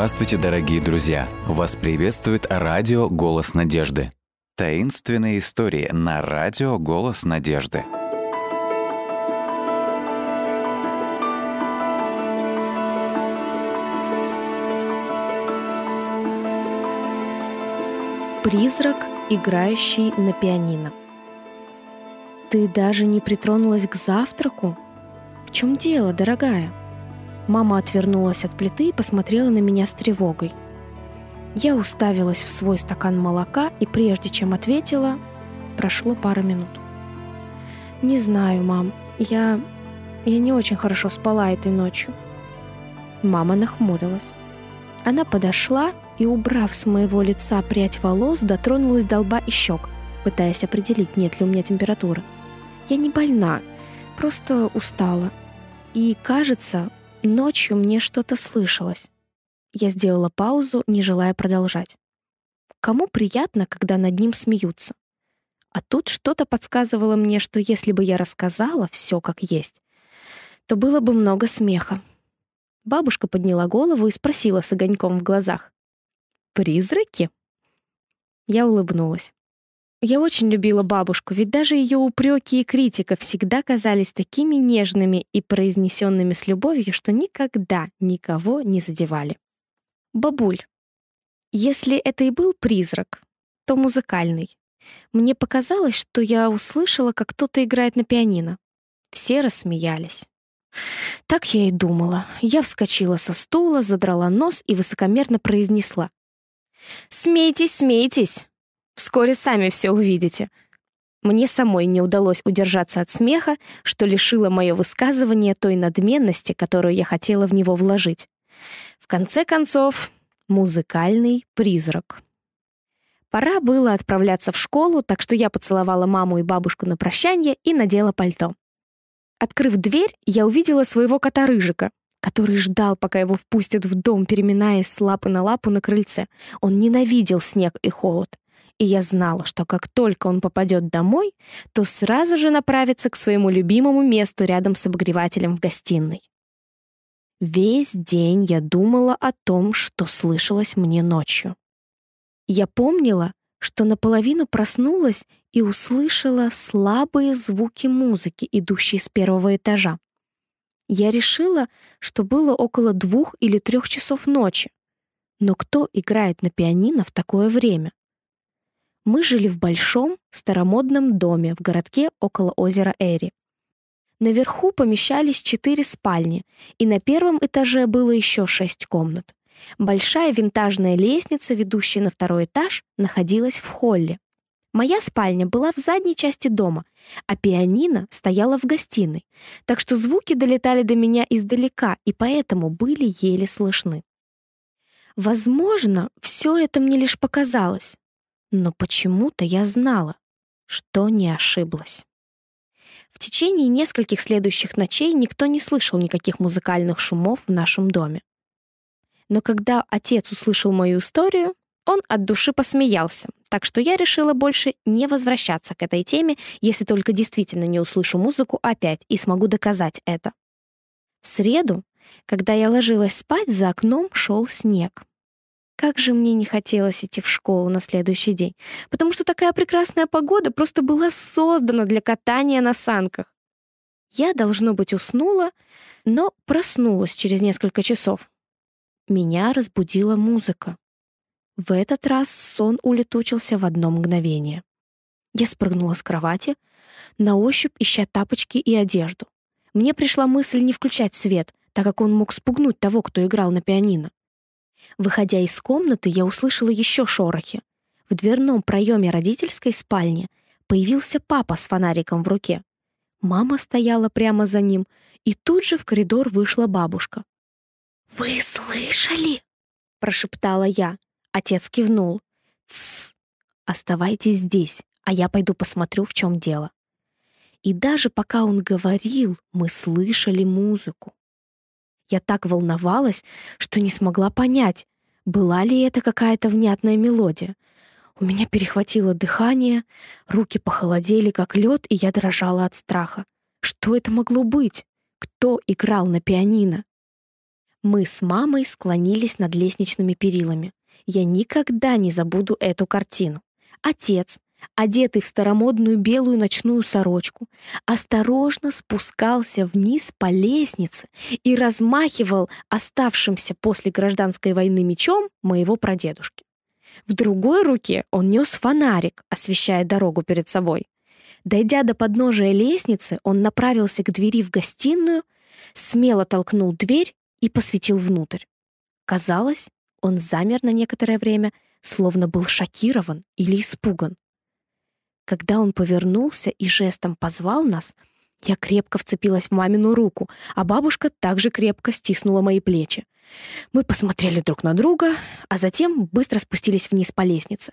Здравствуйте, дорогие друзья! Вас приветствует радио «Голос надежды». Таинственные истории на радио «Голос надежды». Призрак, играющий на пианино. Ты даже не притронулась к завтраку? В чем дело, дорогая? Мама отвернулась от плиты и посмотрела на меня с тревогой. Я уставилась в свой стакан молока, и прежде чем ответила, прошло пара минут. «Не знаю, мам. Я... я не очень хорошо спала этой ночью». Мама нахмурилась. Она подошла и, убрав с моего лица прядь волос, дотронулась до лба и щек, пытаясь определить, нет ли у меня температуры. Я не больна, просто устала. И, кажется, ночью мне что-то слышалось. Я сделала паузу, не желая продолжать. Кому приятно, когда над ним смеются? А тут что-то подсказывало мне, что если бы я рассказала все как есть, то было бы много смеха. Бабушка подняла голову и спросила с огоньком в глазах. «Призраки?» Я улыбнулась. Я очень любила бабушку, ведь даже ее упреки и критика всегда казались такими нежными и произнесенными с любовью, что никогда никого не задевали. «Бабуль, если это и был призрак, то музыкальный. Мне показалось, что я услышала, как кто-то играет на пианино. Все рассмеялись. Так я и думала. Я вскочила со стула, задрала нос и высокомерно произнесла. «Смейтесь, смейтесь! Вскоре сами все увидите!» Мне самой не удалось удержаться от смеха, что лишило мое высказывание той надменности, которую я хотела в него вложить. В конце концов, музыкальный призрак. Пора было отправляться в школу, так что я поцеловала маму и бабушку на прощание и надела пальто. Открыв дверь, я увидела своего кота Рыжика, который ждал, пока его впустят в дом, переминаясь с лапы на лапу на крыльце. Он ненавидел снег и холод. И я знала, что как только он попадет домой, то сразу же направится к своему любимому месту рядом с обогревателем в гостиной. Весь день я думала о том, что слышалось мне ночью. Я помнила, что наполовину проснулась и услышала слабые звуки музыки, идущие с первого этажа. Я решила, что было около двух или трех часов ночи. Но кто играет на пианино в такое время? Мы жили в большом, старомодном доме в городке около озера Эри. Наверху помещались четыре спальни, и на первом этаже было еще шесть комнат. Большая винтажная лестница, ведущая на второй этаж, находилась в холле. Моя спальня была в задней части дома, а пианино стояло в гостиной, так что звуки долетали до меня издалека и поэтому были еле слышны. Возможно, все это мне лишь показалось, но почему-то я знала, что не ошиблась. В течение нескольких следующих ночей никто не слышал никаких музыкальных шумов в нашем доме. Но когда отец услышал мою историю, он от души посмеялся, так что я решила больше не возвращаться к этой теме, если только действительно не услышу музыку опять и смогу доказать это. В среду, когда я ложилась спать, за окном шел снег. Как же мне не хотелось идти в школу на следующий день, потому что такая прекрасная погода просто была создана для катания на санках. Я, должно быть, уснула, но проснулась через несколько часов. Меня разбудила музыка. В этот раз сон улетучился в одно мгновение. Я спрыгнула с кровати, на ощупь ища тапочки и одежду. Мне пришла мысль не включать свет, так как он мог спугнуть того, кто играл на пианино. Выходя из комнаты, я услышала еще шорохи. В дверном проеме родительской спальни появился папа с фонариком в руке. Мама стояла прямо за ним, и тут же в коридор вышла бабушка. «Вы слышали?» — прошептала я. Отец кивнул. «Тссс! Оставайтесь здесь, а я пойду посмотрю, в чем дело». И даже пока он говорил, мы слышали музыку. Я так волновалась, что не смогла понять, была ли это какая-то внятная мелодия. У меня перехватило дыхание, руки похолодели, как лед, и я дрожала от страха. Что это могло быть? Кто играл на пианино? Мы с мамой склонились над лестничными перилами. Я никогда не забуду эту картину. Отец, одетый в старомодную белую ночную сорочку, осторожно спускался вниз по лестнице и размахивал оставшимся после гражданской войны мечом моего прадедушки. В другой руке он нес фонарик, освещая дорогу перед собой. Дойдя до подножия лестницы, он направился к двери в гостиную, смело толкнул дверь и посветил внутрь. Казалось, он замер на некоторое время, словно был шокирован или испуган. Когда он повернулся и жестом позвал нас, я крепко вцепилась в мамину руку, а бабушка также крепко стиснула мои плечи. Мы посмотрели друг на друга, а затем быстро спустились вниз по лестнице.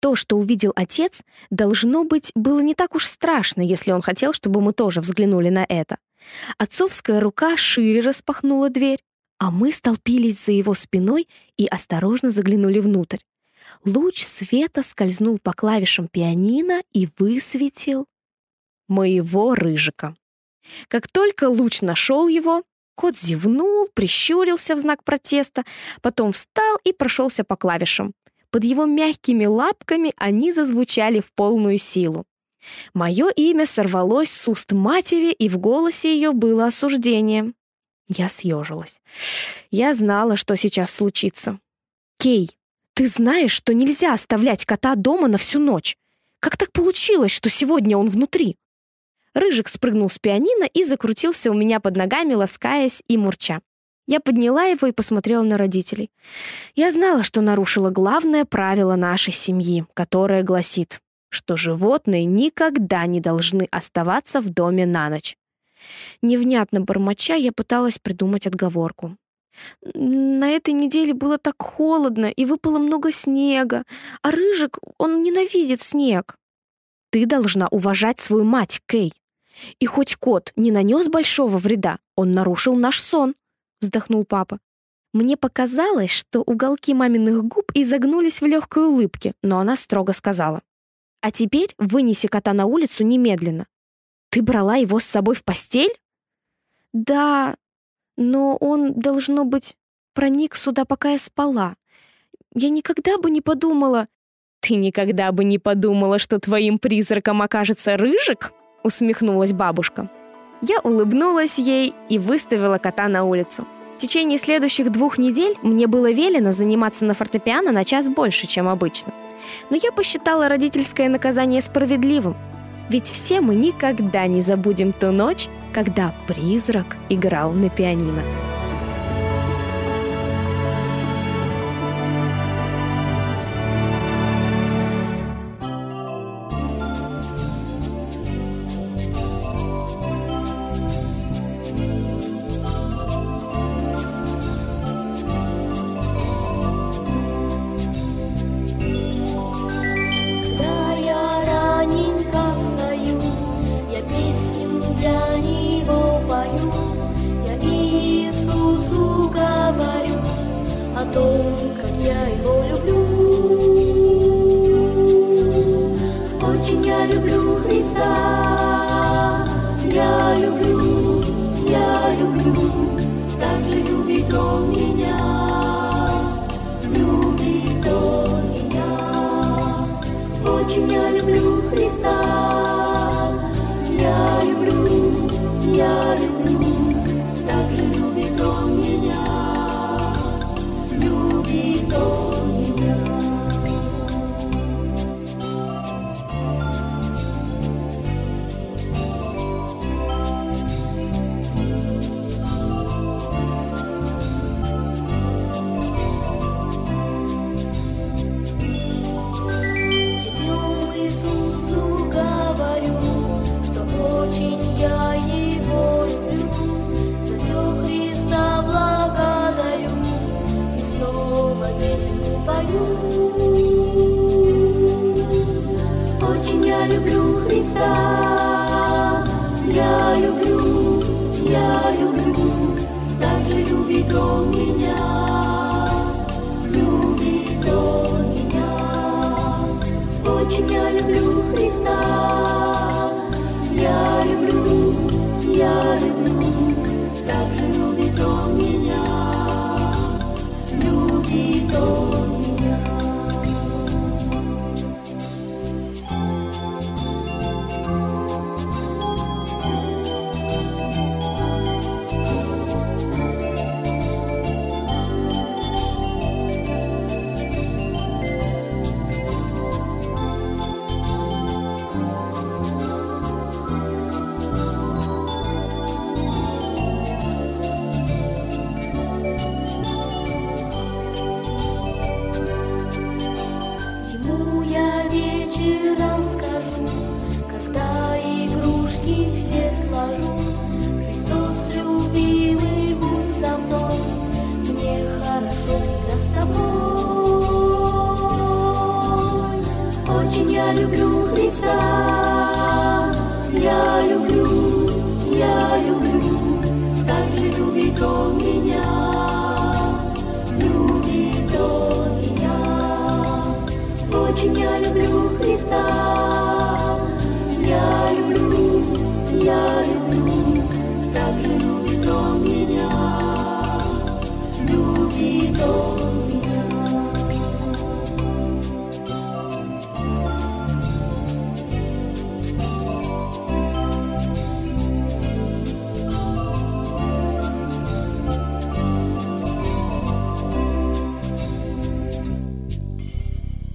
То, что увидел отец, должно быть, было не так уж страшно, если он хотел, чтобы мы тоже взглянули на это. Отцовская рука шире распахнула дверь, а мы столпились за его спиной и осторожно заглянули внутрь. Луч света скользнул по клавишам пианино и высветил моего рыжика. Как только луч нашел его, кот зевнул, прищурился в знак протеста, потом встал и прошелся по клавишам. Под его мягкими лапками они зазвучали в полную силу. Мое имя сорвалось с уст матери, и в голосе ее было осуждение. Я съежилась. Я знала, что сейчас случится. «Кей, ты знаешь, что нельзя оставлять кота дома на всю ночь. Как так получилось, что сегодня он внутри?» Рыжик спрыгнул с пианино и закрутился у меня под ногами, ласкаясь и мурча. Я подняла его и посмотрела на родителей. Я знала, что нарушила главное правило нашей семьи, которое гласит что животные никогда не должны оставаться в доме на ночь. Невнятно бормоча, я пыталась придумать отговорку. На этой неделе было так холодно, и выпало много снега, а Рыжик, он ненавидит снег. Ты должна уважать свою мать, Кей. И хоть кот не нанес большого вреда, он нарушил наш сон, вздохнул папа. Мне показалось, что уголки маминых губ изогнулись в легкой улыбке, но она строго сказала. А теперь вынеси кота на улицу немедленно. Ты брала его с собой в постель? Да, но он, должно быть, проник сюда, пока я спала. Я никогда бы не подумала... Ты никогда бы не подумала, что твоим призраком окажется рыжик? Усмехнулась бабушка. Я улыбнулась ей и выставила кота на улицу. В течение следующих двух недель мне было велено заниматься на фортепиано на час больше, чем обычно но я посчитала родительское наказание справедливым. Ведь все мы никогда не забудем ту ночь, когда призрак играл на пианино. я люблю Христа, я люблю, я люблю, так же любит Он меня, любит Он меня. хорошо с тобой. Очень я люблю Христа, я люблю, я люблю, так любит он меня, любит он меня. Очень я люблю Христа, я люблю, я люблю.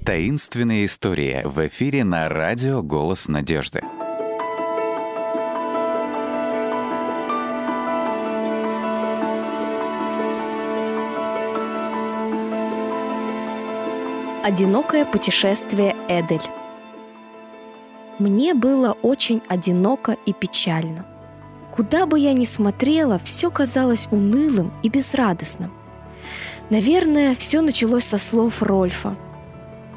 Таинственные истории в эфире на радио «Голос надежды». Одинокое путешествие Эдель. Мне было очень одиноко и печально. Куда бы я ни смотрела, все казалось унылым и безрадостным. Наверное, все началось со слов Рольфа.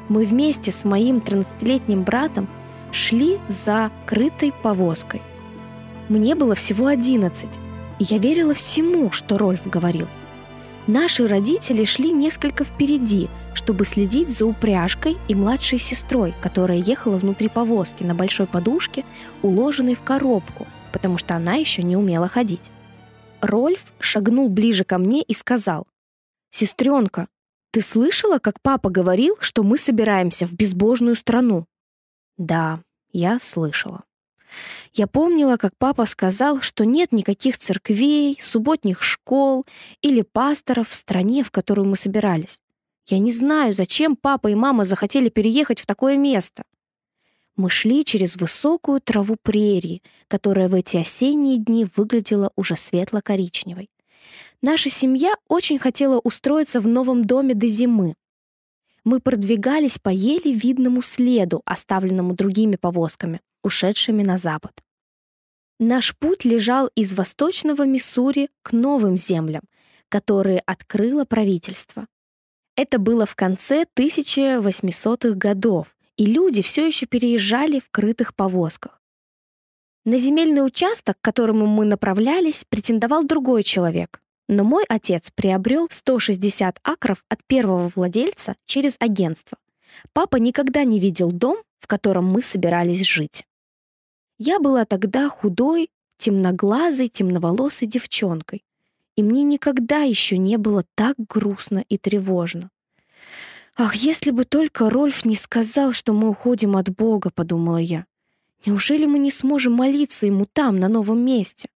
Мы вместе с моим 13-летним братом шли за крытой повозкой. Мне было всего 11, и я верила всему, что Рольф говорил. Наши родители шли несколько впереди, чтобы следить за упряжкой и младшей сестрой, которая ехала внутри повозки на большой подушке, уложенной в коробку, потому что она еще не умела ходить. Рольф шагнул ближе ко мне и сказал, «Сестренка, ты слышала, как папа говорил, что мы собираемся в безбожную страну?» «Да, я слышала». Я помнила, как папа сказал, что нет никаких церквей, субботних школ или пасторов в стране, в которую мы собирались. Я не знаю, зачем папа и мама захотели переехать в такое место. Мы шли через высокую траву прерии, которая в эти осенние дни выглядела уже светло-коричневой. Наша семья очень хотела устроиться в новом доме до зимы. Мы продвигались по еле видному следу, оставленному другими повозками, ушедшими на запад. Наш путь лежал из восточного Миссури к новым землям, которые открыло правительство. Это было в конце 1800-х годов, и люди все еще переезжали в крытых повозках. На земельный участок, к которому мы направлялись, претендовал другой человек, но мой отец приобрел 160 акров от первого владельца через агентство. Папа никогда не видел дом, в котором мы собирались жить. Я была тогда худой, темноглазой, темноволосой девчонкой, и мне никогда еще не было так грустно и тревожно. «Ах, если бы только Рольф не сказал, что мы уходим от Бога», — подумала я. «Неужели мы не сможем молиться ему там, на новом месте?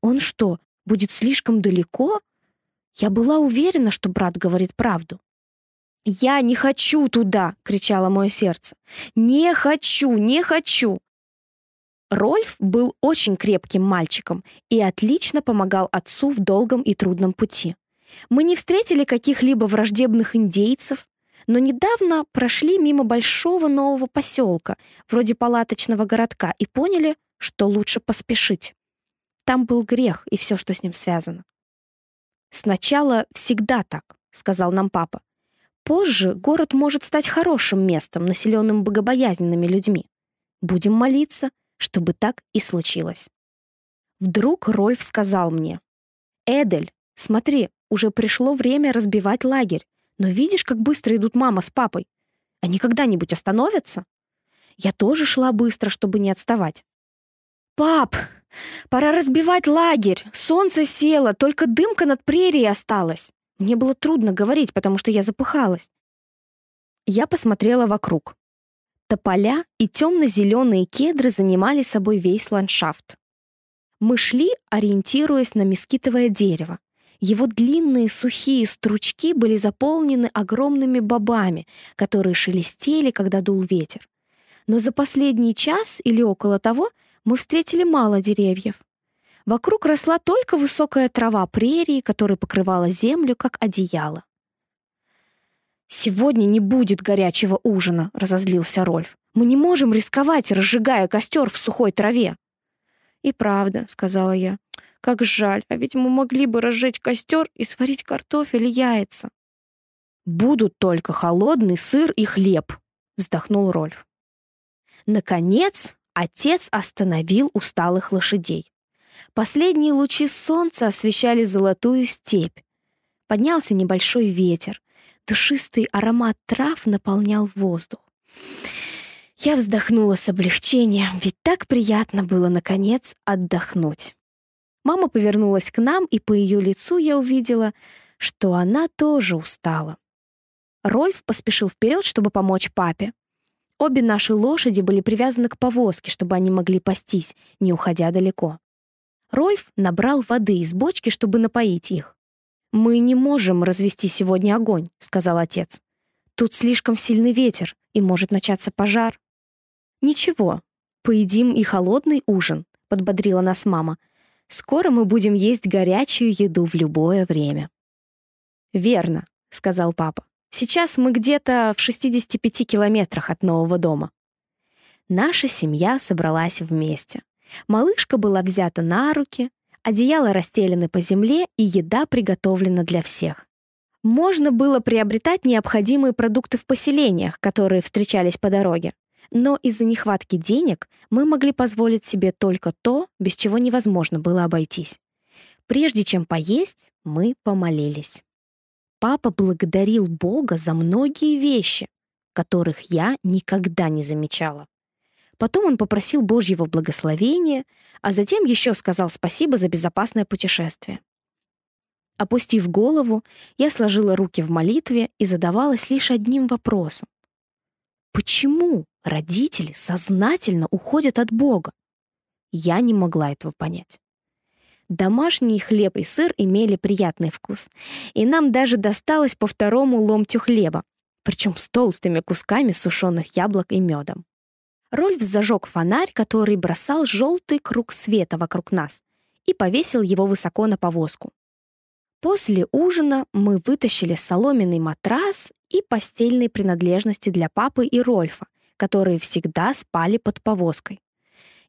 Он что, будет слишком далеко? Я была уверена, что брат говорит правду. «Я не хочу туда!» — кричало мое сердце. «Не хочу! Не хочу!» Рольф был очень крепким мальчиком и отлично помогал отцу в долгом и трудном пути. Мы не встретили каких-либо враждебных индейцев, но недавно прошли мимо большого нового поселка, вроде палаточного городка, и поняли, что лучше поспешить. Там был грех и все, что с ним связано. «Сначала всегда так», — сказал нам папа. «Позже город может стать хорошим местом, населенным богобоязненными людьми. Будем молиться, чтобы так и случилось». Вдруг Рольф сказал мне, «Эдель, смотри, уже пришло время разбивать лагерь, но видишь, как быстро идут мама с папой? Они когда-нибудь остановятся?» Я тоже шла быстро, чтобы не отставать. «Пап, пора разбивать лагерь. Солнце село, только дымка над прерией осталась». Мне было трудно говорить, потому что я запыхалась. Я посмотрела вокруг. Тополя и темно-зеленые кедры занимали собой весь ландшафт. Мы шли, ориентируясь на мескитовое дерево. Его длинные сухие стручки были заполнены огромными бобами, которые шелестели, когда дул ветер. Но за последний час или около того — мы встретили мало деревьев. Вокруг росла только высокая трава прерии, которая покрывала землю, как одеяло. «Сегодня не будет горячего ужина», — разозлился Рольф. «Мы не можем рисковать, разжигая костер в сухой траве». «И правда», — сказала я. «Как жаль, а ведь мы могли бы разжечь костер и сварить картофель и яйца». «Будут только холодный сыр и хлеб», — вздохнул Рольф. Наконец, отец остановил усталых лошадей. Последние лучи солнца освещали золотую степь. Поднялся небольшой ветер. Душистый аромат трав наполнял воздух. Я вздохнула с облегчением, ведь так приятно было, наконец, отдохнуть. Мама повернулась к нам, и по ее лицу я увидела, что она тоже устала. Рольф поспешил вперед, чтобы помочь папе. Обе наши лошади были привязаны к повозке, чтобы они могли пастись, не уходя далеко. Рольф набрал воды из бочки, чтобы напоить их. «Мы не можем развести сегодня огонь», — сказал отец. «Тут слишком сильный ветер, и может начаться пожар». «Ничего, поедим и холодный ужин», — подбодрила нас мама. «Скоро мы будем есть горячую еду в любое время». «Верно», — сказал папа. «Сейчас мы где-то в 65 километрах от нового дома». Наша семья собралась вместе. Малышка была взята на руки, одеяло расстелены по земле и еда приготовлена для всех. Можно было приобретать необходимые продукты в поселениях, которые встречались по дороге. Но из-за нехватки денег мы могли позволить себе только то, без чего невозможно было обойтись. Прежде чем поесть, мы помолились. Папа благодарил Бога за многие вещи, которых я никогда не замечала. Потом он попросил Божьего благословения, а затем еще сказал спасибо за безопасное путешествие. Опустив голову, я сложила руки в молитве и задавалась лишь одним вопросом. Почему родители сознательно уходят от Бога? Я не могла этого понять. Домашний хлеб и сыр имели приятный вкус, и нам даже досталось по второму ломтю хлеба, причем с толстыми кусками сушеных яблок и медом. Рольф зажег фонарь, который бросал желтый круг света вокруг нас, и повесил его высоко на повозку. После ужина мы вытащили соломенный матрас и постельные принадлежности для папы и Рольфа, которые всегда спали под повозкой.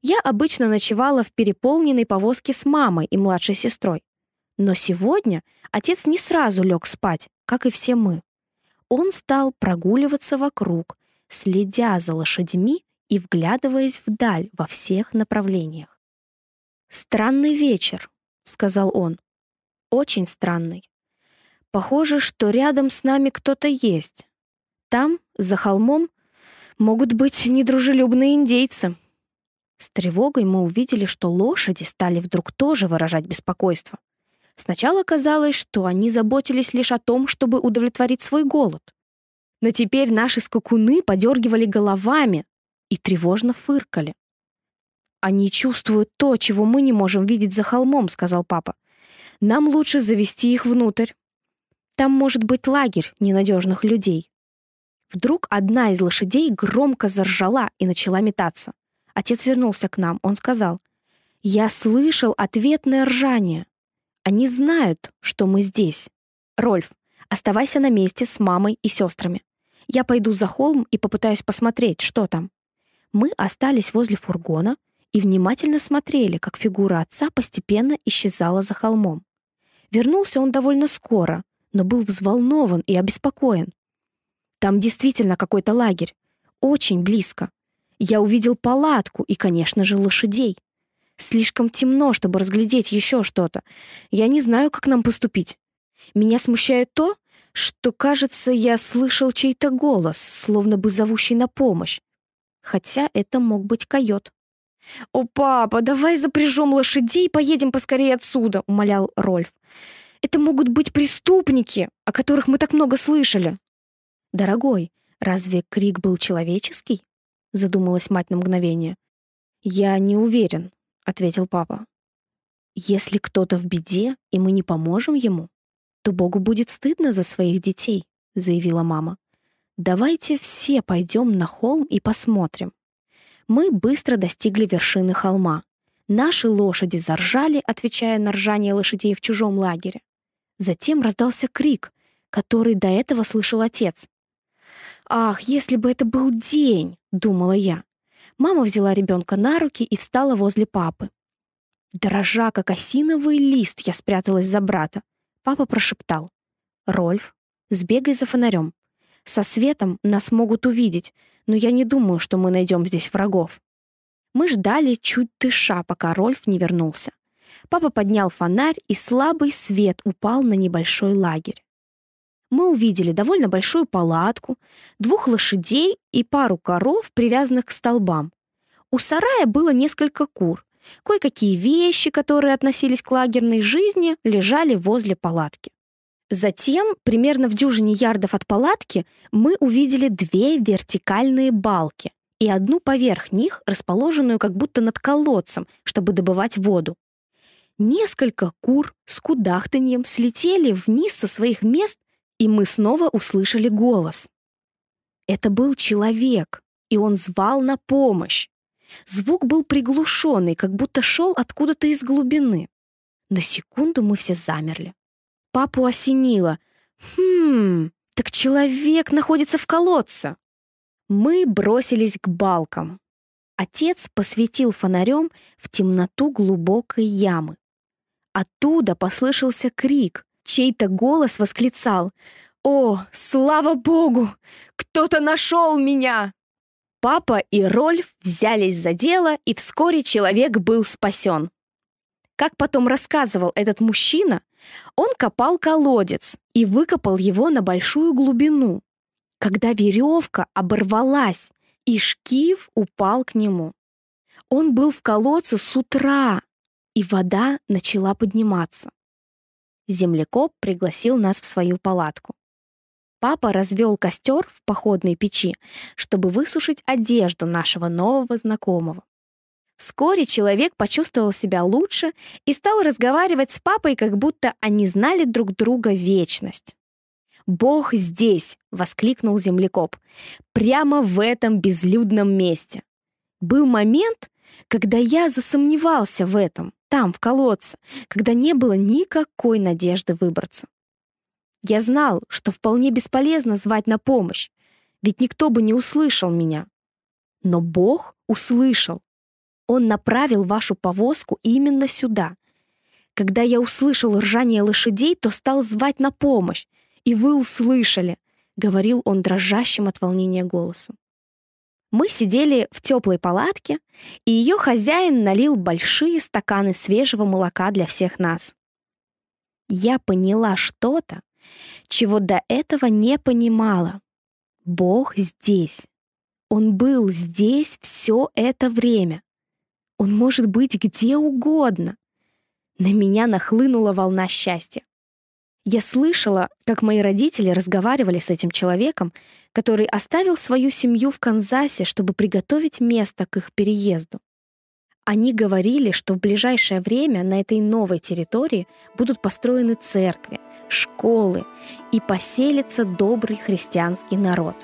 Я обычно ночевала в переполненной повозке с мамой и младшей сестрой. Но сегодня отец не сразу лег спать, как и все мы. Он стал прогуливаться вокруг, следя за лошадьми и вглядываясь вдаль во всех направлениях. «Странный вечер», — сказал он. «Очень странный. Похоже, что рядом с нами кто-то есть. Там, за холмом, могут быть недружелюбные индейцы». С тревогой мы увидели, что лошади стали вдруг тоже выражать беспокойство. Сначала казалось, что они заботились лишь о том, чтобы удовлетворить свой голод. Но теперь наши скакуны подергивали головами, и тревожно фыркали. «Они чувствуют то, чего мы не можем видеть за холмом», — сказал папа. «Нам лучше завести их внутрь. Там может быть лагерь ненадежных людей». Вдруг одна из лошадей громко заржала и начала метаться. Отец вернулся к нам. Он сказал, «Я слышал ответное ржание. Они знают, что мы здесь. Рольф, оставайся на месте с мамой и сестрами. Я пойду за холм и попытаюсь посмотреть, что там». Мы остались возле фургона и внимательно смотрели, как фигура отца постепенно исчезала за холмом. Вернулся он довольно скоро, но был взволнован и обеспокоен. Там действительно какой-то лагерь. Очень близко. Я увидел палатку и, конечно же, лошадей. Слишком темно, чтобы разглядеть еще что-то. Я не знаю, как нам поступить. Меня смущает то, что, кажется, я слышал чей-то голос, словно бы зовущий на помощь хотя это мог быть койот. «О, папа, давай запряжем лошадей и поедем поскорее отсюда», — умолял Рольф. «Это могут быть преступники, о которых мы так много слышали». «Дорогой, разве крик был человеческий?» — задумалась мать на мгновение. «Я не уверен», — ответил папа. «Если кто-то в беде, и мы не поможем ему, то Богу будет стыдно за своих детей», — заявила мама. Давайте все пойдем на холм и посмотрим. Мы быстро достигли вершины холма. Наши лошади заржали, отвечая на ржание лошадей в чужом лагере. Затем раздался крик, который до этого слышал отец. «Ах, если бы это был день!» — думала я. Мама взяла ребенка на руки и встала возле папы. Дрожа, как осиновый лист, я спряталась за брата. Папа прошептал. «Рольф, сбегай за фонарем. Со светом нас могут увидеть, но я не думаю, что мы найдем здесь врагов. Мы ждали, чуть дыша, пока Рольф не вернулся. Папа поднял фонарь, и слабый свет упал на небольшой лагерь. Мы увидели довольно большую палатку, двух лошадей и пару коров, привязанных к столбам. У сарая было несколько кур. Кое-какие вещи, которые относились к лагерной жизни, лежали возле палатки. Затем, примерно в дюжине ярдов от палатки, мы увидели две вертикальные балки и одну поверх них, расположенную как будто над колодцем, чтобы добывать воду. Несколько кур с кудахтаньем слетели вниз со своих мест, и мы снова услышали голос. Это был человек, и он звал на помощь. Звук был приглушенный, как будто шел откуда-то из глубины. На секунду мы все замерли. Папу осенило. «Хм, так человек находится в колодце!» Мы бросились к балкам. Отец посветил фонарем в темноту глубокой ямы. Оттуда послышался крик. Чей-то голос восклицал «О, слава богу! Кто-то нашел меня!» Папа и Рольф взялись за дело, и вскоре человек был спасен. Как потом рассказывал этот мужчина, он копал колодец и выкопал его на большую глубину. Когда веревка оборвалась, и шкив упал к нему. Он был в колодце с утра, и вода начала подниматься. Землекоп пригласил нас в свою палатку. Папа развел костер в походной печи, чтобы высушить одежду нашего нового знакомого. Вскоре человек почувствовал себя лучше и стал разговаривать с папой, как будто они знали друг друга вечность. «Бог здесь!» — воскликнул землекоп. «Прямо в этом безлюдном месте!» Был момент, когда я засомневался в этом там, в колодце, когда не было никакой надежды выбраться. Я знал, что вполне бесполезно звать на помощь, ведь никто бы не услышал меня. Но Бог услышал. Он направил вашу повозку именно сюда. Когда я услышал ржание лошадей, то стал звать на помощь, и вы услышали, — говорил он дрожащим от волнения голосом. Мы сидели в теплой палатке, и ее хозяин налил большие стаканы свежего молока для всех нас. Я поняла что-то, чего до этого не понимала. Бог здесь. Он был здесь все это время. Он может быть где угодно. На меня нахлынула волна счастья. Я слышала, как мои родители разговаривали с этим человеком, который оставил свою семью в Канзасе, чтобы приготовить место к их переезду. Они говорили, что в ближайшее время на этой новой территории будут построены церкви, школы и поселится добрый христианский народ.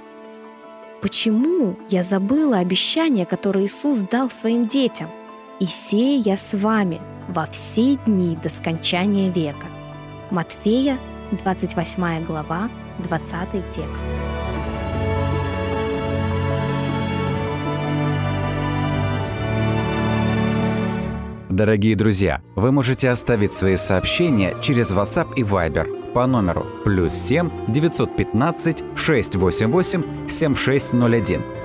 Почему я забыла обещание, которое Иисус дал своим детям? «И сея я с вами во все дни до скончания века». Матфея, 28 глава, 20 текст. Дорогие друзья, вы можете оставить свои сообщения через WhatsApp и Viber по номеру плюс 7 915 688 7601